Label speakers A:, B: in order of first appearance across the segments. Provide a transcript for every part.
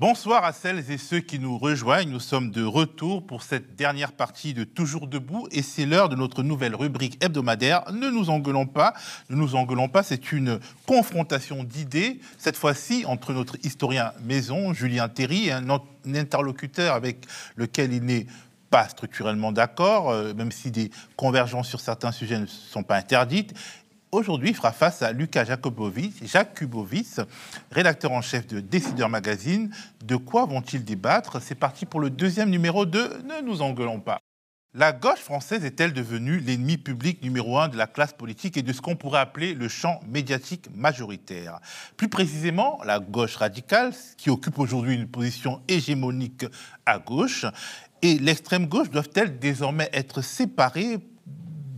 A: Bonsoir à celles et ceux qui nous rejoignent. Nous sommes de retour pour cette dernière partie de Toujours debout et c'est l'heure de notre nouvelle rubrique hebdomadaire. Ne nous engueulons pas, c'est une confrontation d'idées, cette fois-ci entre notre historien maison, Julien Théry, un, interlocuteur avec lequel il n'est pas structurellement d'accord, euh, même si des convergences sur certains sujets ne sont pas interdites, aujourd'hui fera face à Lucas Jacobowitz, Jacques Kubowitz, rédacteur en chef de Décideur Magazine. De quoi vont-ils débattre? C'est parti pour le deuxième numéro de Ne nous engueulons pas. La gauche française est-elle devenue l'ennemi public numéro un de la classe politique et de ce qu'on pourrait appeler le champ médiatique majoritaire? Plus précisément, la gauche radicale, qui occupe aujourd'hui une position hégémonique à gauche, et l'extrême gauche doivent-elles désormais être séparées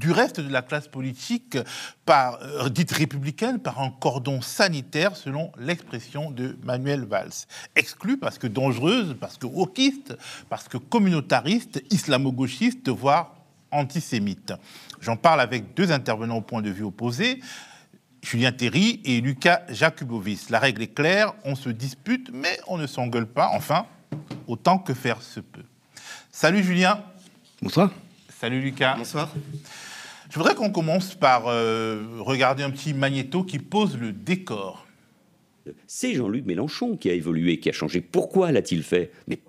A: du reste de la classe politique, par, euh, dite républicaine, par un cordon sanitaire, selon l'expression de Manuel Valls. Exclue parce que dangereuse, parce que wokiste, parce que communautariste, islamo-gauchiste, voire antisémite. J'en parle avec deux intervenants au point de vue opposé. Julien Théry et Lucas Jakubovic. La règle est claire, on se dispute, mais on ne s'engueule pas, enfin, autant que faire se peut. Salut Julien.
B: Bonsoir.
A: Salut Lucas.
B: Bonsoir.
A: Je voudrais qu'on commence par euh, regarder un petit magnéto qui pose le décor.
C: C'est Jean-Luc Mélenchon qui a évolué, qui a changé. Pourquoi l'a-t-il fait?
D: Mais,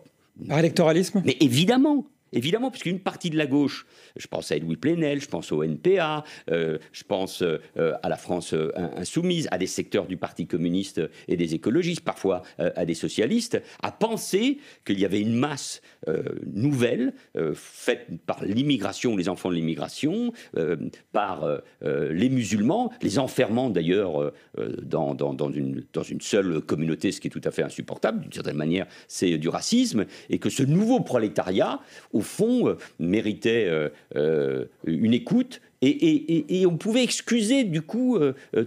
D: Par électoralisme?
C: Mais évidemment Évidemment, puisqu'une partie de la gauche, je pense à Louis Plenel, je pense au NPA, euh, je pense euh, à la France insoumise, à des secteurs du Parti communiste et des écologistes, parfois à des socialistes, a pensé qu'il y avait une masse euh, nouvelle euh, faite par l'immigration, les enfants de l'immigration, euh, par les musulmans, les enfermant d'ailleurs dans une seule communauté, ce qui est tout à fait insupportable. D'une certaine manière, c'est du racisme, et que ce nouveau prolétariat, au fond, méritait une écoute et, on pouvait excuser du coup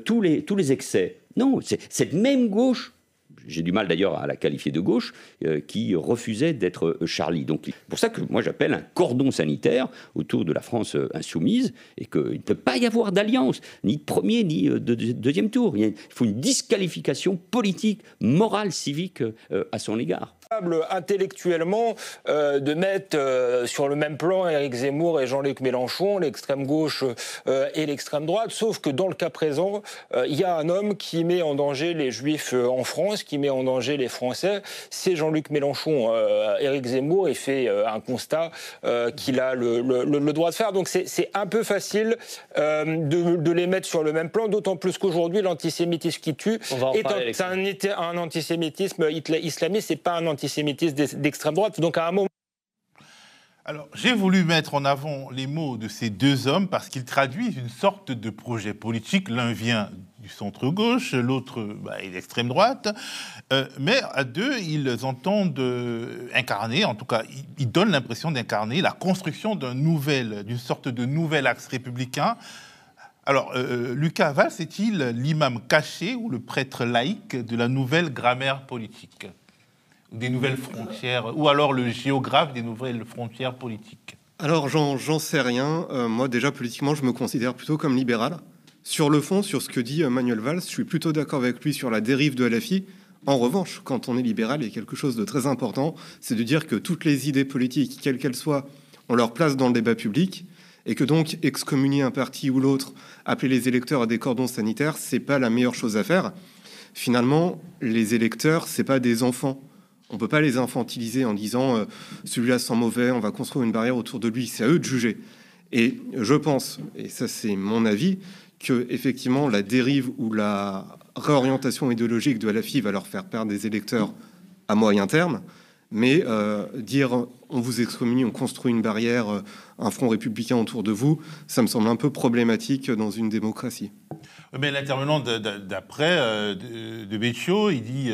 C: tous, les, tous les excès. Non, c'est cette même gauche j'ai du mal d'ailleurs à la qualifier de gauche, euh, qui refusait d'être euh, Charlie. Donc, pour ça que moi j'appelle un cordon sanitaire autour de la France euh, insoumise et qu'il ne peut pas y avoir d'alliance, ni de premier ni de, deuxième tour. Il faut une disqualification politique, morale, civique à son égard
E: intellectuellement euh, de mettre euh, sur le même plan Éric Zemmour et Jean-Luc Mélenchon, l'extrême gauche euh, et l'extrême droite, sauf que dans le cas présent, il y a un homme qui met en danger les juifs en France, qui met en danger les Français, c'est Jean-Luc Mélenchon. Éric Zemmour il fait un constat qu'il a le, droit de faire, donc c'est un peu facile de, les mettre sur le même plan, d'autant plus qu'aujourd'hui l'antisémitisme qui tue est un, un, antisémitisme islamiste, c'est pas un antisémitisme d'extrême droite. Donc à un moment.
A: Alors, j'ai voulu mettre en avant les mots de ces deux hommes parce qu'ils traduisent une sorte de projet politique. L'un vient du centre-gauche, l'autre bah, est d'extrême droite. Euh, mais à deux, ils entendent euh, incarner, en tout cas, ils, donnent l'impression d'incarner la construction d'un nouvel, d'une sorte de nouvel axe républicain. Alors, euh, Lucas Valls est-il l'imam caché ou le prêtre laïque de la nouvelle grammaire politique? Des nouvelles frontières, ou alors le géographe des nouvelles frontières politiques
B: Alors, j'en sais rien. Euh, moi, déjà, politiquement, je me considère plutôt comme libéral. Sur le fond, sur ce que dit Manuel Valls, je suis plutôt d'accord avec lui sur la dérive de LFI. En revanche, quand on est libéral, il y a quelque chose de très important, c'est de dire que toutes les idées politiques, quelles qu'elles soient, ont leur place dans le débat public, et que donc excommunier un parti ou l'autre, appeler les électeurs à des cordons sanitaires, c'est pas la meilleure chose à faire. Finalement, les électeurs, c'est pas des enfants. On ne peut pas les infantiliser en disant euh, celui-là sent mauvais, on va construire une barrière autour de lui. C'est à eux de juger. Et je pense, et ça c'est mon avis, que effectivement la dérive ou la réorientation idéologique de LFI va leur faire perdre des électeurs à moyen terme. Mais euh, dire on vous excommunie, on construit une barrière, euh, un front républicain autour de vous, ça me semble un peu problématique dans une démocratie.
A: Mais l'intervenant d'après de, de Beccio, il dit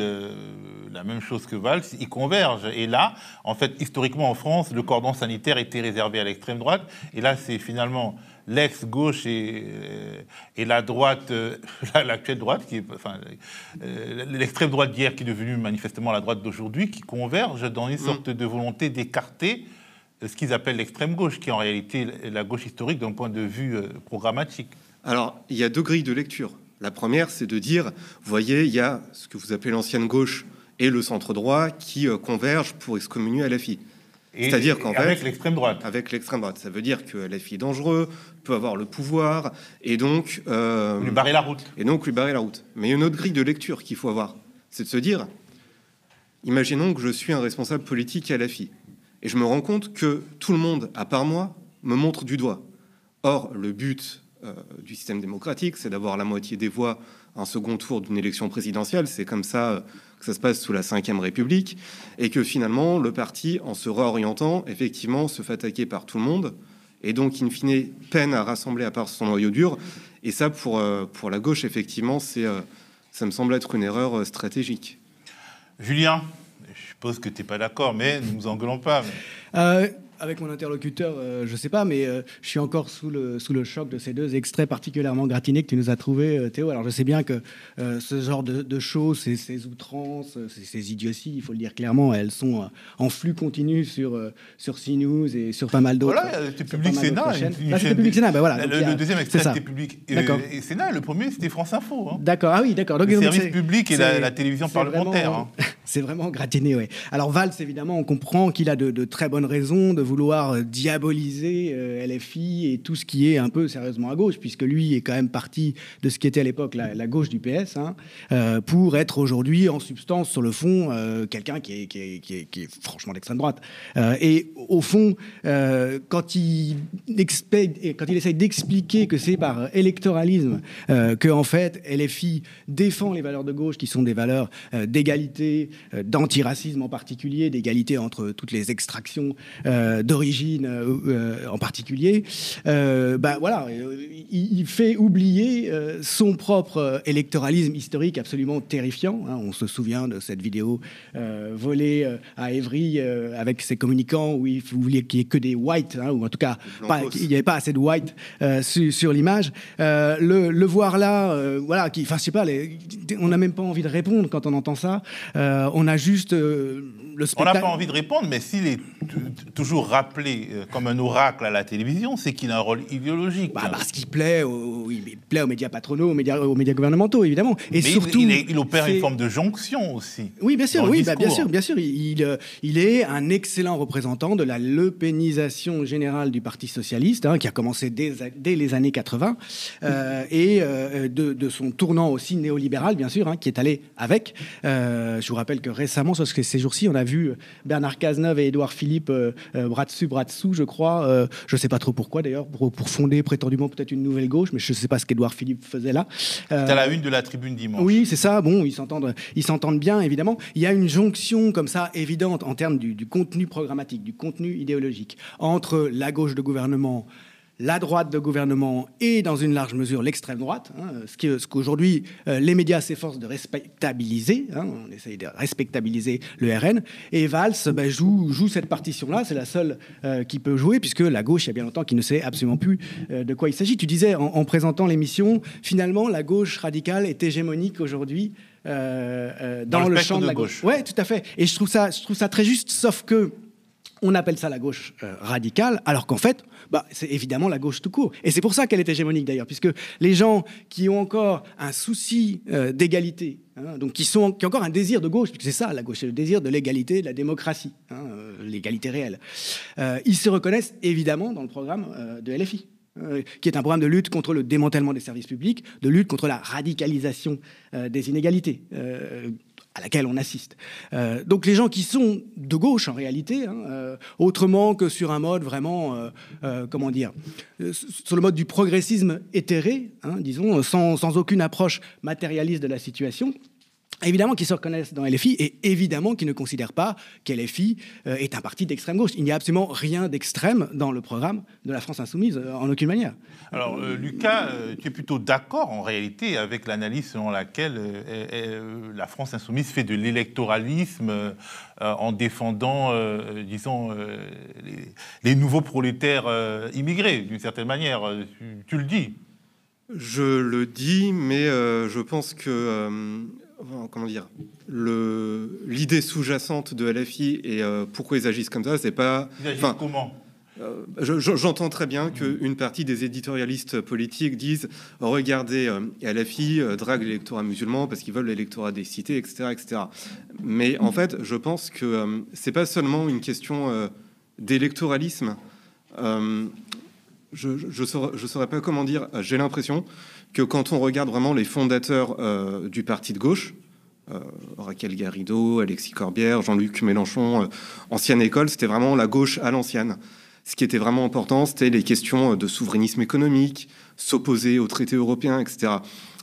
A: la même chose que Valls, ils convergent. Et là, en fait, historiquement en France, le cordon sanitaire était réservé à l'extrême droite. Et là, c'est finalement l'ex-gauche et, euh, et, la droite, euh, l'actuelle droite, qui est, enfin, euh, l'extrême droite d'hier qui est devenue manifestement la droite d'aujourd'hui, qui convergent dans une mm. sorte de volonté d'écarter ce qu'ils appellent l'extrême gauche, qui est en réalité la gauche historique d'un point de vue programmatique.
B: Alors, il y a deux grilles de lecture. La première, c'est de dire, voyez, il y a ce que vous appelez l'ancienne gauche et le centre droit qui convergent pour excommunier LFI. C'est-à-dire qu'en fait,
A: avec l'extrême droite.
B: Avec l'extrême droite, ça veut dire que LFI est dangereux, peut avoir le pouvoir, et donc euh,
A: lui barrer la route.
B: Et donc lui barrer la route. Mais il y a une autre grille de lecture qu'il faut avoir, c'est de se dire, imaginons que je suis un responsable politique à LFI, et je me rends compte que tout le monde, à part moi, me montre du doigt. Or, le but euh, du système démocratique, c'est d'avoir la moitié des voix en second tour d'une élection présidentielle. C'est comme ça euh, que ça se passe sous la Ve République. Et que finalement, le parti, en se réorientant, effectivement, se fait attaquer par tout le monde. Et donc, in fine, peine à rassembler à part son noyau dur. Et ça, pour, euh, pour la gauche, effectivement, c'est, ça me semble être une erreur stratégique.
A: Julien, je suppose que tu n'es pas d'accord, mais ne nous engueulons pas
F: avec mon interlocuteur, euh, je sais pas, mais euh, je suis encore sous le, sous le choc de ces deux extraits particulièrement gratinés que tu nous as trouvés, euh, Théo. Alors je sais bien que ce genre de, choses, ces, ces outrances, ces, ces, idioties, il faut le dire clairement, elles sont en flux continu sur, sur CNews et sur pas mal d'autres.
A: Voilà, c'était Public Sénat.
F: C'était Public Sénat, ben voilà.
A: Le, deuxième extrait, c'était Public et, Sénat, le premier, c'était France Info. Hein.
F: D'accord, ah oui, d'accord.
A: Le service public et la, télévision parlementaire. Hein.
F: C'est vraiment gratiné. Alors Valls, évidemment, on comprend qu'il a de, très bonnes raisons de vouloir euh, diaboliser euh, LFI et tout ce qui est un peu sérieusement à gauche, puisque lui est quand même parti de ce qui était à l'époque la, gauche du PS, hein, euh, pour être aujourd'hui en substance, sur le fond, quelqu'un qui est, franchement d'extrême droite. et au fond, quand, il quand essaye d'expliquer que c'est par électoralisme que en fait LFI défend les valeurs de gauche, qui sont des valeurs d'égalité, d'antiracisme en particulier, d'égalité entre toutes les extractions d'origine euh, euh, en particulier, euh, ben voilà, il, fait oublier son propre électoralisme historique absolument terrifiant. Hein. On se souvient de cette vidéo volée à Évry avec ses communicants où il voulait qu'il n'y ait que des whites, hein, ou en tout cas il n'y avait pas assez de white sur, l'image. Le, voir là, voilà, qui, enfin je sais pas, on n'a même pas envie de répondre quand on entend ça. On a juste le
A: spectacle. On n'a pas envie de répondre, mais s'il est toujours rappelé euh, comme un oracle à la télévision, c'est qu'il a un rôle idéologique.
F: Bah, parce qu'il plaît, il plaît aux médias patronaux, aux médias, aux médias gouvernementaux, évidemment.
A: Et surtout, il, opère une forme de jonction aussi.
F: Oui, bien sûr, oui, bah, bien sûr, bien sûr. Il, euh, il, est un excellent représentant de la lepénisation générale du Parti socialiste, hein, qui a commencé dès, dès, les années 80, euh, et de, son tournant aussi néolibéral, bien sûr, hein, qui est allé avec. je vous rappelle que récemment, sur ces jours-ci, on a vu Bernard Cazeneuve et Édouard Philippe bras dessus, bras dessous, je crois. Euh, je ne sais pas trop pourquoi d'ailleurs, pour, fonder prétendument peut-être une nouvelle gauche, mais je ne sais pas ce qu'Edouard Philippe faisait là.
A: Euh, à la une de la tribune dimanche.
F: Oui, c'est ça. Bon, ils s'entendent, ils s'entendent bien, évidemment. Il y a une jonction comme ça évidente en termes du contenu programmatique, du contenu idéologique entre la gauche de gouvernement la droite de gouvernement et dans une large mesure l'extrême droite, hein, ce qu'aujourd'hui euh, les médias s'efforcent de respectabiliser, hein, on essaye de respectabiliser le RN, et Valls ben, joue, joue, cette partition-là, c'est la seule euh, qui peut jouer, puisque la gauche, il y a bien longtemps qu'il ne sait absolument plus euh, de quoi il s'agit. Tu disais en, présentant l'émission, finalement, la gauche radicale est hégémonique aujourd'hui dans, le, champ de la gauche. Oui, tout à fait. Et je trouve ça, je trouve ça très juste, sauf que on appelle ça la gauche radicale, alors qu'en fait, bah, c'est évidemment la gauche tout court. Et c'est pour ça qu'elle est hégémonique d'ailleurs, puisque les gens qui ont encore un souci euh, d'égalité, hein, donc qui, ont encore un désir de gauche, puisque c'est ça la gauche, c'est le désir de l'égalité, de la démocratie, hein, euh, l'égalité réelle, euh, ils se reconnaissent évidemment dans le programme de LFI. qui est un programme de lutte contre le démantèlement des services publics, de lutte contre la radicalisation des inégalités, à laquelle on assiste. Euh, donc les gens qui sont de gauche en réalité, hein, euh, autrement que sur un mode vraiment, euh, comment dire, sur le mode du progressisme éthéré, hein, disons, sans, sans, aucune approche matérialiste de la situation, Évidemment qu'ils se reconnaissent dans LFI et évidemment qu'ils ne considèrent pas qu'LFI euh, est un parti d'extrême gauche. Il n'y a absolument rien d'extrême dans le programme de la France insoumise, euh, en aucune manière.
A: Alors, euh, Lucas, tu es plutôt d'accord en réalité avec l'analyse selon laquelle la France insoumise fait de l'électoralisme en défendant, disons, les, nouveaux prolétaires immigrés, d'une certaine manière. Tu, le dis.
B: Je le dis, mais je pense que comment dire, l'idée sous-jacente de LFI et euh, pourquoi ils agissent comme ça, c'est pas.
A: Ils agissent comment?
B: euh, j'entends très bien qu'une partie des éditorialistes politiques disent regardez, euh, LFI euh, drague l'électorat musulman parce qu'ils veulent l'électorat des cités, etc., etc. Mais en fait, je pense que c'est pas seulement une question d'électoralisme. je ne saurais, pas comment dire. J'ai l'impression que quand on regarde vraiment les fondateurs du parti de gauche, Raquel Garrido, Alexis Corbière, Jean-Luc Mélenchon, ancienne école, c'était vraiment la gauche à l'ancienne. Ce qui était vraiment important, c'était les questions de souverainisme économique, s'opposer aux traités européens, etc.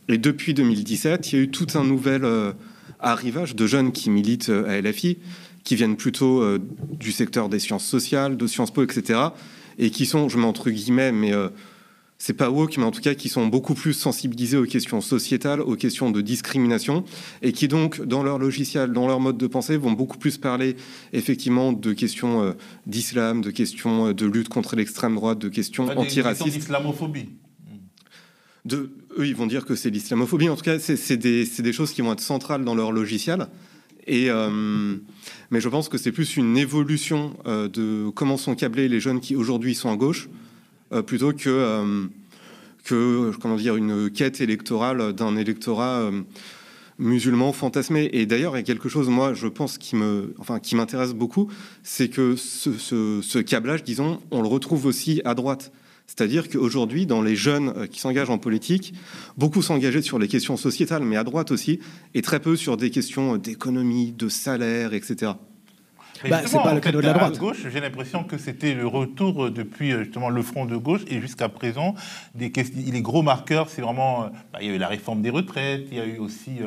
B: Et depuis 2017, il y a eu tout un nouvel euh, arrivage de jeunes qui militent euh, à LFI, qui viennent plutôt euh, du secteur des sciences sociales, de Sciences Po, etc. Et qui sont, je mets entre guillemets, mais c'est pas woke, mais en tout cas qui sont beaucoup plus sensibilisés aux questions sociétales, aux questions de discrimination, et qui donc, dans leur logiciel, dans leur mode de pensée, vont beaucoup plus parler effectivement de questions euh, d'islam, de questions euh, de lutte contre l'extrême droite, de questions antiracistes.
A: d'islamophobie.
B: De, eux, ils vont dire que c'est l'islamophobie. En tout cas, c'est des, des, choses qui vont être centrales dans leur logiciel. Et, euh, mais je pense que c'est plus une évolution de comment sont câblés les jeunes qui aujourd'hui sont à gauche plutôt que, euh, que comment dire, une quête électorale d'un électorat euh, musulman fantasmé. Et d'ailleurs, il y a quelque chose, moi, je pense, qui enfin, m'intéresse beaucoup, c'est que ce, ce, câblage, disons, on le retrouve aussi à droite. C'est-à-dire qu'aujourd'hui, dans les jeunes qui s'engagent en politique, beaucoup s'engager sur les questions sociétales, mais à droite aussi, et très peu sur des questions d'économie, de salaire, etc.
A: Bah, c'est pas le cadeau de la droite. gauche, j'ai l'impression que c'était le retour euh, depuis euh, justement le front de gauche et jusqu'à présent des questions, les gros marqueurs, c'est vraiment euh, bah, il y a eu la réforme des retraites, il y a eu aussi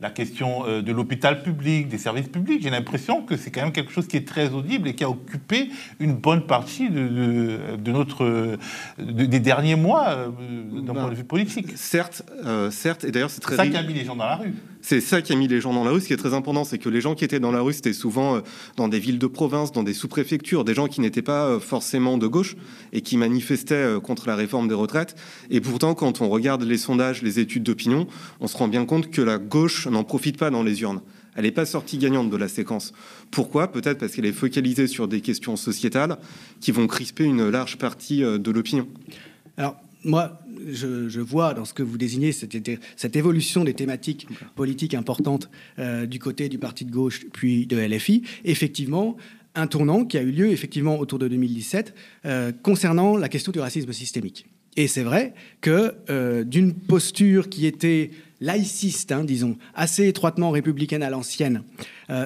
A: la question de l'hôpital public, des services publics. J'ai l'impression que c'est quand même quelque chose qui est très audible et qui a occupé une bonne partie de, de, notre des derniers mois d'un
B: bah,
A: point de vue politique.
B: Certes, certes, et d'ailleurs c'est très.
A: ça qui a mis les gens dans la rue.
B: C'est ça qui a mis les gens dans la rue. Ce qui est très important, c'est que les gens qui étaient dans la rue, c'était souvent euh, dans des villes de province, dans des sous-préfectures, des gens qui n'étaient pas euh, forcément de gauche et qui manifestaient euh, contre la réforme des retraites. Et pourtant, quand on regarde les sondages, les études d'opinion, on se rend bien compte que la gauche n'en profite pas dans les urnes. Elle n'est pas sortie gagnante de la séquence. Pourquoi? Peut-être parce qu'elle est focalisée sur des questions sociétales qui vont crisper une large partie de l'opinion.
F: Alors, moi, je, vois dans ce que vous désignez cette, cette évolution des thématiques politiques importantes euh, du côté du parti de gauche puis de LFI, effectivement, un tournant qui a eu lieu effectivement autour de 2017 euh, concernant la question du racisme systémique. Et c'est vrai que euh, d'une posture qui était laïciste, hein, disons, assez étroitement républicaine à l'ancienne,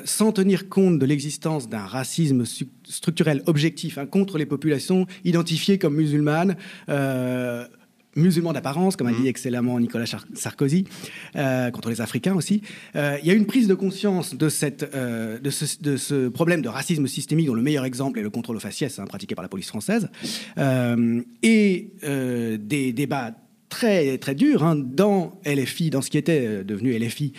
F: sans tenir compte de l'existence d'un racisme structurel objectif hein, contre les populations identifiées comme musulmanes, musulmans d'apparence, comme a dit mhm. excellemment Nicolas Sarkozy, euh, contre les Africains aussi. Euh, il y a une prise de conscience de, cette, euh, de, ce, problème de racisme systémique, dont le meilleur exemple est le contrôle au faciès hein, pratiqué par la police française, et des débats très, très durs hein, dans LFI, dans ce qui était devenu LFI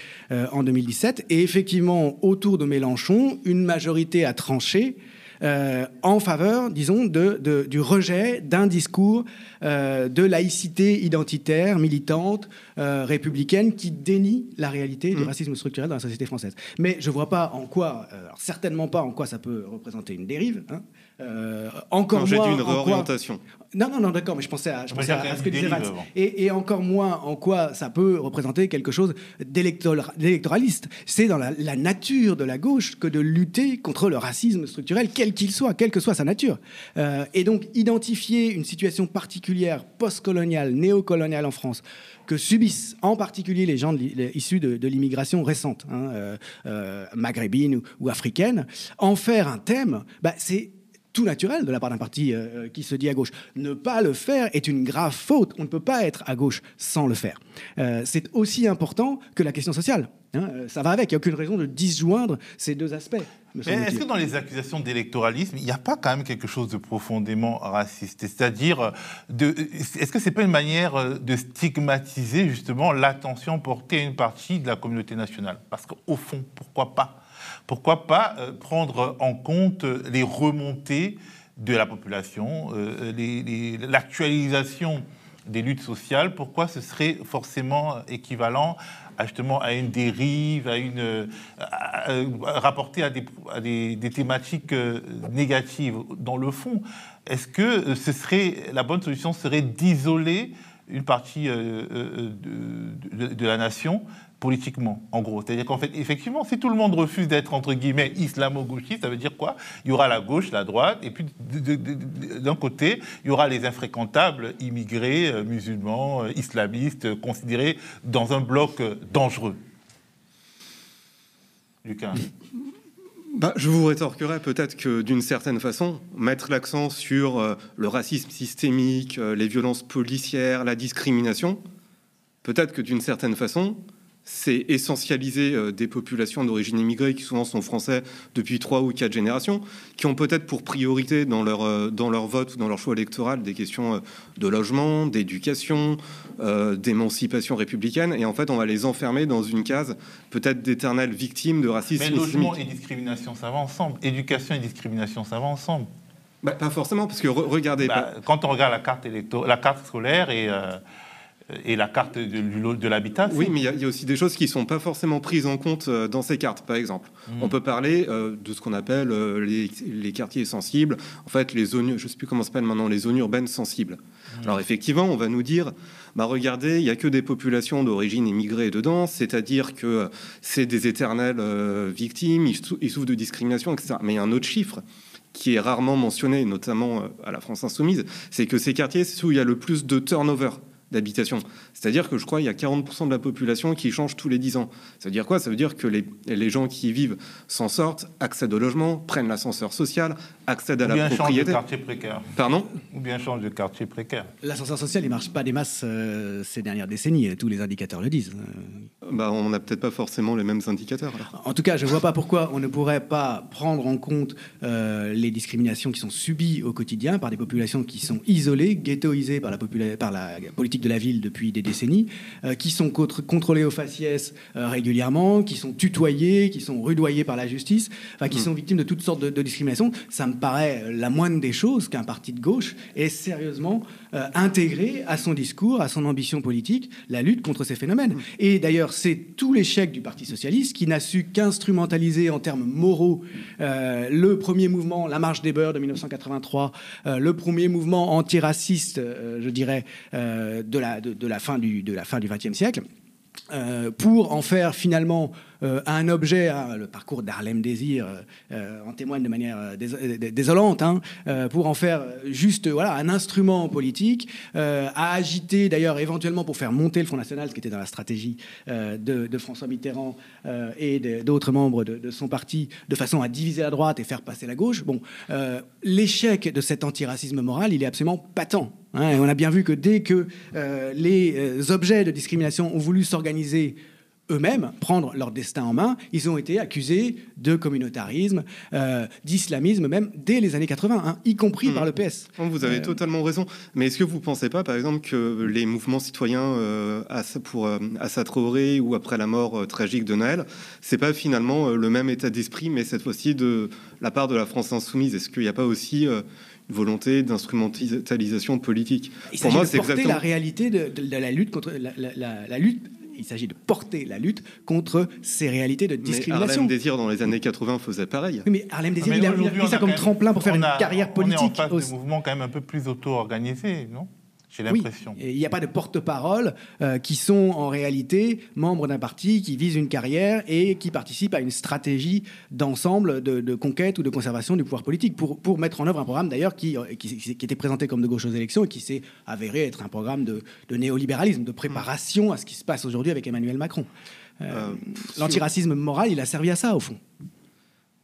F: en 2017. Et effectivement, autour de Mélenchon, une majorité a tranché euh, en faveur, disons, de, du rejet d'un discours euh, de laïcité identitaire, militante, euh, républicaine, qui dénie la réalité du mmh. racisme structurel dans la société française. Mais je ne vois pas en quoi, certainement pas en quoi ça peut représenter une dérive. Hein. Encore
B: non, moins. une réorientation.
F: Non, non, non, d'accord, mais je pensais à, je pensais à, ce que disait Valls. Et, et, encore moins en quoi ça peut représenter quelque chose d'électoraliste. C'est dans la, la, nature de la gauche que de lutter contre le racisme structurel, quel qu'il soit, quelle que soit sa nature. Euh, et donc, identifier une situation particulière, postcoloniale, néocoloniale en France, que subissent en particulier les gens issus de, l'immigration récente, hein, euh, euh, maghrébine ou, africaine, en faire un thème, bah, c'est tout naturel de la part d'un parti euh, euh, qui se dit à gauche. Ne pas le faire est une grave faute. On ne peut pas être à gauche sans le faire. Euh, c'est aussi important que la question sociale. Hein. ça va avec. Il n'y a aucune raison de disjoindre ces deux aspects.
A: Est-ce que dans les accusations d'électoralisme, il n'y a pas quand même quelque chose de profondément raciste? C'est-à-dire, est-ce que c'est pas une manière de stigmatiser justement l'attention portée à une partie de la communauté nationale? Parce qu'au fond, pourquoi pas? Pourquoi pas euh, prendre en compte les remontées de la population, euh, l'actualisation des luttes sociales, pourquoi ce serait forcément équivalent justement à une dérive, à une à, des, à des, thématiques négatives. Dans le fond, est-ce que ce serait la bonne solution serait d'isoler une partie de, la nation politiquement, en gros. C'est-à-dire qu'en fait, effectivement, si tout le monde refuse d'être, entre guillemets, islamo-gauchiste, ça veut dire quoi? Il y aura la gauche, la droite, et puis d'un côté, il y aura les infréquentables immigrés, euh, musulmans, euh, islamistes, considérés dans un bloc euh, dangereux. Lucas
B: bah, je vous rétorquerai peut-être que d'une certaine façon, mettre l'accent sur le racisme systémique, les violences policières, la discrimination, peut-être que d'une certaine façon, c'est essentialiser euh, des populations d'origine immigrée qui souvent sont français depuis trois ou quatre générations, qui ont peut-être pour priorité dans leur, euh, dans leur vote ou dans leur choix électoral des questions euh, de logement, d'éducation, d'émancipation républicaine. Et en fait, on va les enfermer dans une case peut-être d'éternelles victimes de racisme.
A: Mais logement et discrimination, ça va ensemble. Éducation et discrimination, ça va ensemble.
B: Bah, pas forcément, parce que regardez.
A: Bah, quand on regarde la carte, la carte scolaire et et la carte de, de l'habitat.
B: Oui, mais il y, a aussi des choses qui ne sont pas forcément prises en compte euh, dans ces cartes, par exemple. Hmm. On peut parler euh, de ce qu'on appelle euh, les, quartiers sensibles, en fait, les zones, je ne sais plus comment s'appelle maintenant, les zones urbaines sensibles. Hmm. Alors, effectivement, on va nous dire, bah, regardez, il n'y a que des populations d'origine immigrée dedans, c'est-à-dire que c'est des éternelles victimes, ils, souffrent de discrimination, etc. Mais il y a un autre chiffre qui est rarement mentionné, notamment à la France Insoumise, c'est que ces quartiers, c'est où il y a le plus de turnover d'habitation. C'est-à-dire que je crois qu'il y a 40% de la population qui change tous les 10 ans. Ça veut dire quoi? Ça veut dire que les, les, gens qui y vivent s'en sortent, accèdent au logement, prennent l'ascenseur social, accèdent à la propriété. Ou bien changent de
A: quartier précaire.
B: Pardon?
A: Ou bien changent de quartier précaire.
F: L'ascenseur social, il marche pas des masses euh, ces dernières décennies. Tous les indicateurs le disent.
B: Bah, on n'a peut-être pas forcément les mêmes indicateurs.
F: En tout cas, je ne vois pas pourquoi on ne pourrait pas prendre en compte euh, les discriminations qui sont subies au quotidien par des populations qui sont isolées, ghettoisées par la, par la politique de la ville depuis des décennies, euh, qui sont contrôlées au faciès euh, régulièrement, qui sont tutoyées, qui sont rudoyées par la justice, enfin, qui mm. sont victimes de toutes sortes de, de discriminations. Ça me paraît la moindre des choses qu'un parti de gauche ait sérieusement euh, intégrer à son discours, à son ambition politique, la lutte contre ces phénomènes. Et d'ailleurs, c'est tout l'échec du Parti socialiste qui n'a su qu'instrumentaliser en termes moraux euh, le premier mouvement, la marche des beurs de 1983, euh, le premier mouvement antiraciste, je dirais, de la fin du XXe siècle. Pour en faire finalement euh, un objet, hein, le parcours d'Harlem Désir euh, euh, en témoigne de manière désolante, hein, pour en faire juste voilà, un instrument politique, à agiter d'ailleurs éventuellement pour faire monter le Front National, ce qui était dans la stratégie de, François Mitterrand et d'autres membres de, son parti, de façon à diviser la droite et faire passer la gauche. Bon, l'échec de cet antiracisme moral, il est absolument patent. Hein, et on a bien vu que dès que les objets de discrimination ont voulu s'organiser eux-mêmes prendre leur destin en main. Ils ont été accusés de communautarisme, euh, d'islamisme même dès les années 80, hein, y compris par le hmm. PS.
B: Vous avez euh, totalement raison. Mais est-ce que vous ne pensez pas, par exemple, que les mouvements citoyens euh, pour Assa Traoré ou après la mort tragique de Noël, c'est pas finalement le même état d'esprit, mais cette fois-ci de la part de la France insoumise? Est-ce qu'il n'y a pas aussi volonté d'instrumentalisation politique.
F: Pour moi, c'est exactement la réalité de, la lutte contre la lutte il s'agit de porter la lutte contre ces réalités de discrimination.
B: Mais Harlem Désir, dans les années 80, faisait pareil.
F: mais Harlem Désir, il, a, pris ça comme tremplin pour faire une carrière politique. On est
A: en face de mouvements quand même un peu plus auto-organisés, non? J'ai l'impression.
F: il n'y a pas de porte-parole euh, qui sont en réalité membres d'un parti qui vise une carrière et qui participent à une stratégie d'ensemble de, conquête ou de conservation du pouvoir politique pour, pour mettre en œuvre un programme d'ailleurs qui, euh, qui, était présenté comme de gauche aux élections et qui s'est avéré être un programme de, néolibéralisme, de préparation à ce qui se passe aujourd'hui avec Emmanuel Macron. Euh, l'antiracisme moral, il a servi à ça au fond.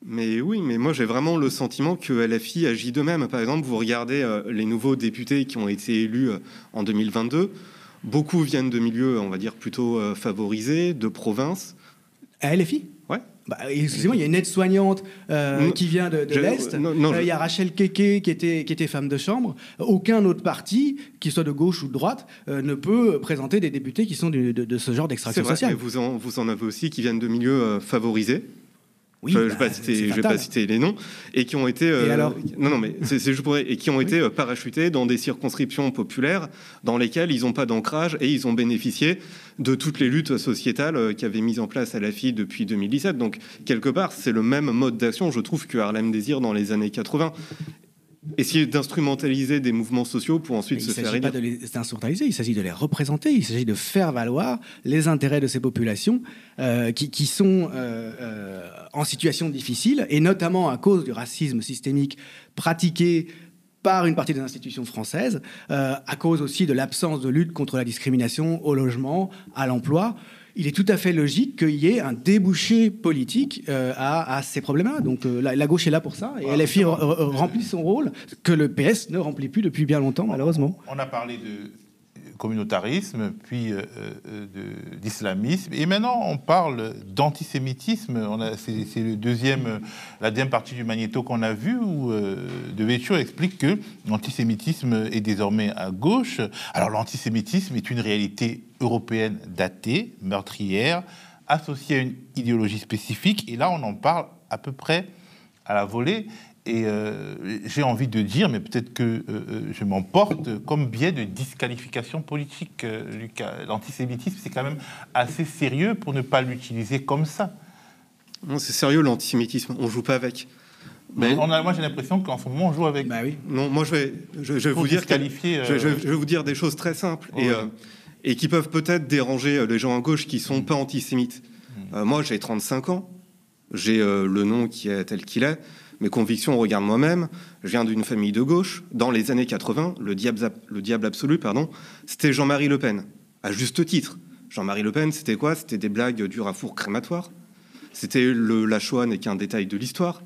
B: Mais oui, mais moi j'ai vraiment le sentiment que LFI agit de même. Par exemple, vous regardez euh, les nouveaux députés qui ont été élus euh, en 2022. Beaucoup viennent de milieux, on va dire, plutôt euh, favorisés, de province.
F: À LFI
B: Ouais.
F: Bah, excusez-moi, il y a une aide-soignante qui vient de, l'Est. il y a Rachel Keke qui était, qui était femme de chambre. Aucun autre parti, qu'il soit de gauche ou de droite, ne peut présenter des députés qui sont de, ce genre d'extraction sociale.
B: vous en, vous en avez aussi qui viennent de milieux favorisés
F: Oui,
B: je ne
F: bah,
B: vais, pas citer- je vais
F: fatal.
B: pas citer les noms, et qui ont été, euh,
F: Et alors
B: non, non, mais c'est c'est juste pour et qui ont été euh, parachutés dans des circonscriptions populaires dans lesquelles ils n'ont pas d'ancrage et ils ont bénéficié de toutes les luttes sociétales euh, qui avaient mis en place à la FI depuis 2017. Donc quelque part, c'est le même mode d'action, je trouve, que Harlem Désir dans les années 80. Essayer d'instrumentaliser des mouvements sociaux pour ensuite se
F: il ne
B: faire
F: s'agit pas de les instrumentaliser, il s'agit de les représenter, il s'agit de faire valoir les intérêts de ces populations euh, qui, qui sont euh, euh, en situation difficile, et notamment à cause du racisme systémique pratiqué par une partie des institutions françaises, à cause aussi de l'absence de lutte contre la discrimination au logement, à l'emploi. Il est tout à fait logique qu'il y ait un débouché politique euh, à, à ces problèmes-là. Donc euh, la, la gauche est là pour ça, et LFI re- re- remplit son rôle que le PS ne remplit plus depuis bien longtemps, malheureusement.
A: On a parlé de communautarisme, puis euh, euh, d'islamisme, et maintenant on parle d'antisémitisme. C'est deuxième, la deuxième partie du magnéto qu'on a vu où euh, De Vétio explique que l'antisémitisme est désormais à gauche. Alors l'antisémitisme est une réalité européenne datée, meurtrière, associée à une idéologie spécifique, et là on en parle à peu près à la volée. Et euh, j'ai envie de dire, mais peut-être que euh, euh, je m'emporte, comme biais de disqualification politique, euh, Lucas. L'antisémitisme, c'est quand même assez sérieux pour ne pas l'utiliser comme ça.
B: Non, c'est sérieux l'antisémitisme, on joue pas avec. Mais
A: On a, moi, j'ai l'impression qu'en ce moment, on joue avec.
F: Bah oui.
B: non, moi je vais, je, je vais vous dire, que- je,
A: euh,
B: je- je vais vous dire des choses très simples et,
A: Ouais.
B: euh, et qui peuvent peut-être déranger les gens à gauche qui sont pas antisémites.
A: Mm.
B: Euh, moi, j'ai 35 ans, j'ai euh, le nom qui est tel qu'il est, mes convictions regardent moi-même. Je viens d'une famille de gauche. Dans les années 80, le diable, ab- le diable absolu, pardon, c'était Jean-Marie Le Pen, à juste titre. Jean-Marie Le Pen, c'était quoi? C'était des blagues du rafour crématoire. C'était le la Shoah n'est qu'un détail de l'histoire.